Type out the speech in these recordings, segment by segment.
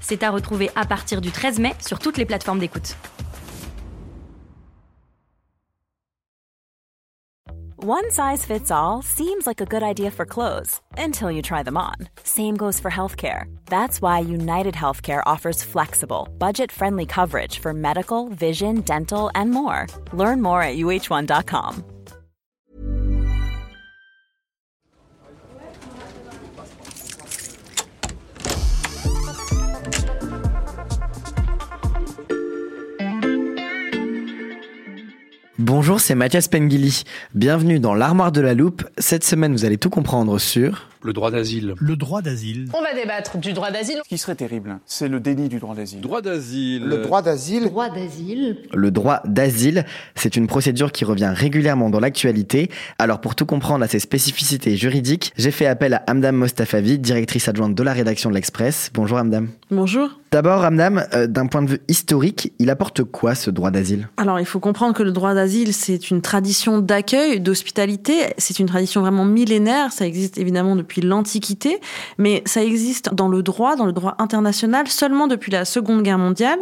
C'est à retrouver à partir du 13 mai sur toutes les plateformes d'écoute. One size fits all seems like a good idea for clothes until you try them on. Same goes for healthcare. That's why United Healthcare offers flexible, budget friendly coverage for medical, vision, dental, and more. Learn more at uh1.com. Bonjour, c'est Mathias Pengili. Bienvenue dans l'armoire de la loupe. Cette semaine, vous allez tout comprendre sur le droit d'asile. Le droit d'asile. On va débattre du droit d'asile. Ce qui serait terrible, c'est le déni du droit d'asile. Droit d'asile. Le droit d'asile. Droit d'asile. Le droit d'asile, c'est une procédure qui revient régulièrement dans l'actualité. Alors pour tout comprendre à ses spécificités juridiques, j'ai fait appel à Amdam Mostafavi, directrice adjointe de la rédaction de l'Express. Bonjour Amdam. Bonjour. D'abord, Amdam, euh, d'un point de vue historique, il apporte quoi ce droit d'asile? Alors, il faut comprendre que le droit d'asile, c'est une tradition d'accueil, d'hospitalité. C'est une tradition vraiment millénaire. Ça existe évidemment depuis l'Antiquité, mais ça existe dans le droit, dans le droit international, seulement depuis la Seconde Guerre mondiale.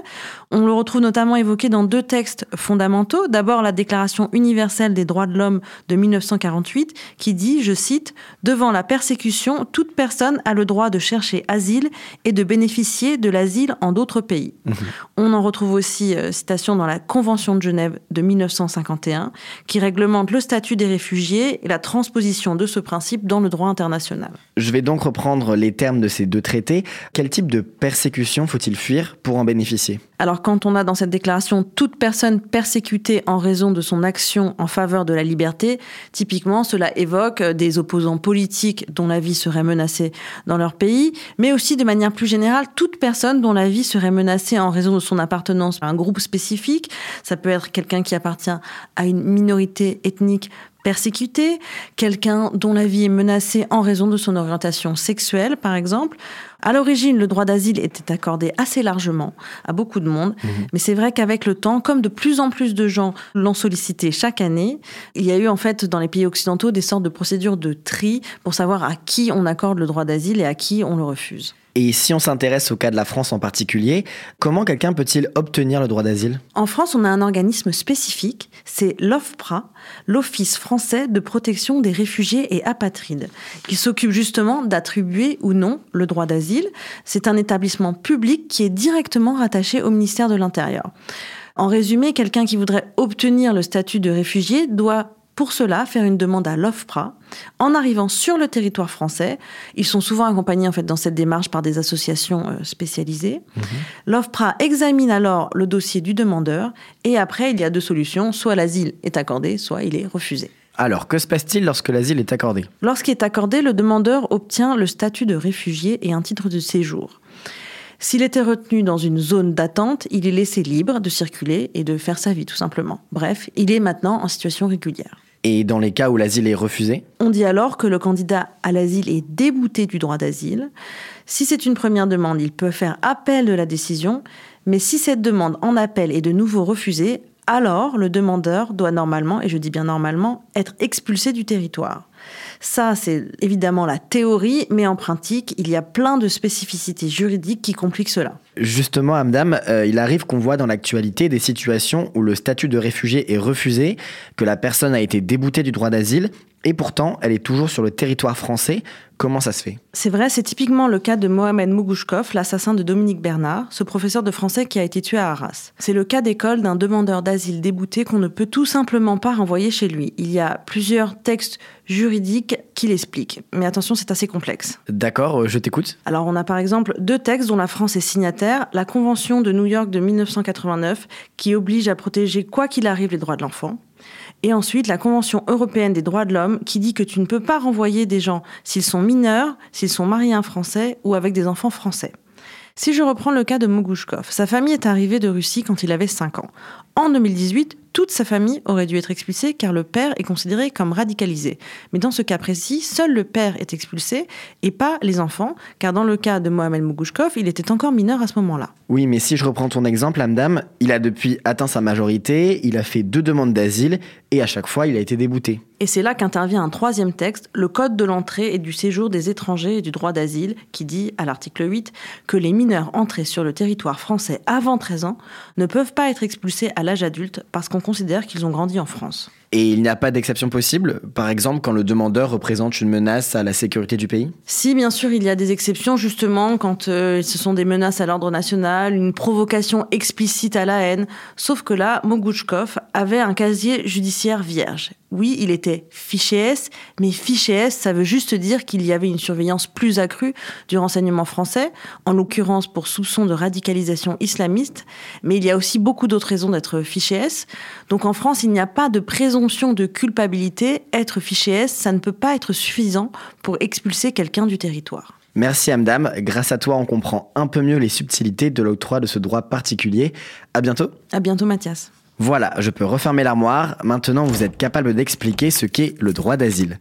On le retrouve notamment évoqué dans deux textes fondamentaux. D'abord, la Déclaration universelle des droits de l'homme de 1948, qui dit, je cite, Devant la persécution, toute personne a le droit de chercher asile et de bénéficier de l'asile en d'autres pays. Mhm. On en retrouve aussi euh, citation dans la Convention de Genève de 1951 qui réglemente le statut des réfugiés et la transposition de ce principe dans le droit international. Je vais donc reprendre les termes de ces deux traités. Quel type de persécution faut-il fuir pour en bénéficier? Alors quand on a dans cette déclaration toute personne persécutée en raison de son action en faveur de la liberté, typiquement cela évoque des opposants politiques dont la vie serait menacée dans leur pays, mais aussi de manière plus générale toute personne dont la vie serait menacée en raison de son appartenance à un groupe spécifique. Ça peut être quelqu'un qui appartient à une minorité ethnique persécuté, quelqu'un dont la vie est menacée en raison de son orientation sexuelle, par exemple. À l'origine, le droit d'asile était accordé assez largement à beaucoup de monde, mhm. mais c'est vrai qu'avec le temps, comme de plus en plus de gens l'ont sollicité chaque année, il y a eu en fait dans les pays occidentaux des sortes de procédures de tri pour savoir à qui on accorde le droit d'asile et à qui on le refuse. Et si on s'intéresse au cas de la France en particulier, comment quelqu'un peut-il obtenir le droit d'asile? En France, on a un organisme spécifique, c'est l'OFPRA, l'Office français de protection des réfugiés et apatrides. Il s'occupe justement d'attribuer ou non le droit d'asile. C'est un établissement public qui est directement rattaché au ministère de l'Intérieur. En résumé, quelqu'un qui voudrait obtenir le statut de réfugié doit pour cela faire une demande à l'OFPRA en arrivant sur le territoire français. Ils sont souvent accompagnés en fait dans cette démarche par des associations euh, spécialisées. Mhm. L'OFPRA examine alors le dossier du demandeur et après il y a deux solutions, soit l'asile est accordé, soit il est refusé. Alors, que se passe-t-il lorsque l'asile est accordé? Lorsqu'il est accordé, le demandeur obtient le statut de réfugié et un titre de séjour. S'il était retenu dans une zone d'attente, il est laissé libre de circuler et de faire sa vie tout simplement. Bref, il est maintenant en situation régulière. Et dans les cas où l'asile est refusé On dit alors que le candidat à l'asile est débouté du droit d'asile. Si c'est une première demande, il peut faire appel de la décision, mais si cette demande en appel est de nouveau refusée, alors le demandeur doit normalement, et je dis bien normalement, être expulsé du territoire. Ça, c'est évidemment la théorie, mais en pratique, il y a plein de spécificités juridiques qui compliquent cela. Justement, Amdam, euh, il arrive qu'on voit dans l'actualité des situations où le statut de réfugié est refusé, que la personne a été déboutée du droit d'asile, et pourtant elle est toujours sur le territoire français. Comment ça se fait? C'est vrai, c'est typiquement le cas de Mohamed Mougouchkov, l'assassin de Dominique Bernard, ce professeur de français qui a été tué à Arras. C'est le cas d'école d'un demandeur d'asile débouté qu'on ne peut tout simplement pas renvoyer chez lui. Il y a plusieurs textes juridiques qui l'expliquent. Mais attention, c'est assez complexe. D'accord, euh, je t'écoute. Alors on a par exemple deux textes dont la France est signataire. La Convention de New York de 1989 qui oblige à protéger quoi qu'il arrive les droits de l'enfant et ensuite la Convention européenne des droits de l'homme qui dit que tu ne peux pas renvoyer des gens s'ils sont mineurs, s'ils sont mariés à un Français ou avec des enfants français. Si je reprends le cas de Mogushkov, sa famille est arrivée de Russie quand il avait 5 ans. En 2018, toute sa famille aurait dû être expulsée car le père est considéré comme radicalisé. Mais dans ce cas précis, seul le père est expulsé et pas les enfants, car dans le cas de Mohamed Mougouchkov, il était encore mineur à ce moment-là. Oui, mais si je reprends ton exemple, Amdam, il a depuis atteint sa majorité, il a fait deux demandes d'asile et à chaque fois, il a été débouté. Et c'est là qu'intervient un troisième texte, le Code de l'entrée et du séjour des étrangers et du droit d'asile, qui dit, à l'article 8, que les mineurs entrés sur le territoire français avant 13 ans ne peuvent pas être expulsés à l'âge adulte parce qu'on considère qu'ils ont grandi en France. Et il n'y a pas d'exception possible, par exemple quand le demandeur représente une menace à la sécurité du pays? Si, bien sûr, il y a des exceptions, justement, quand euh, ce sont des menaces à l'ordre national, une provocation explicite à la haine. Sauf que là, Mogouchkov avait un casier judiciaire vierge. Oui, il était fiché S, mais fiché S, ça veut juste dire qu'il y avait une surveillance plus accrue du renseignement français, en l'occurrence pour soupçon de radicalisation islamiste, mais il y a aussi beaucoup d'autres raisons d'être fiché S. Donc en France, il n'y a pas de présomption de culpabilité. Être fiché S, ça ne peut pas être suffisant pour expulser quelqu'un du territoire. Merci Amdam, grâce à toi on comprend un peu mieux les subtilités de l'octroi de ce droit particulier. À bientôt. À bientôt Mathias. Voilà, je peux refermer l'armoire. Maintenant, vous êtes capable d'expliquer ce qu'est le droit d'asile.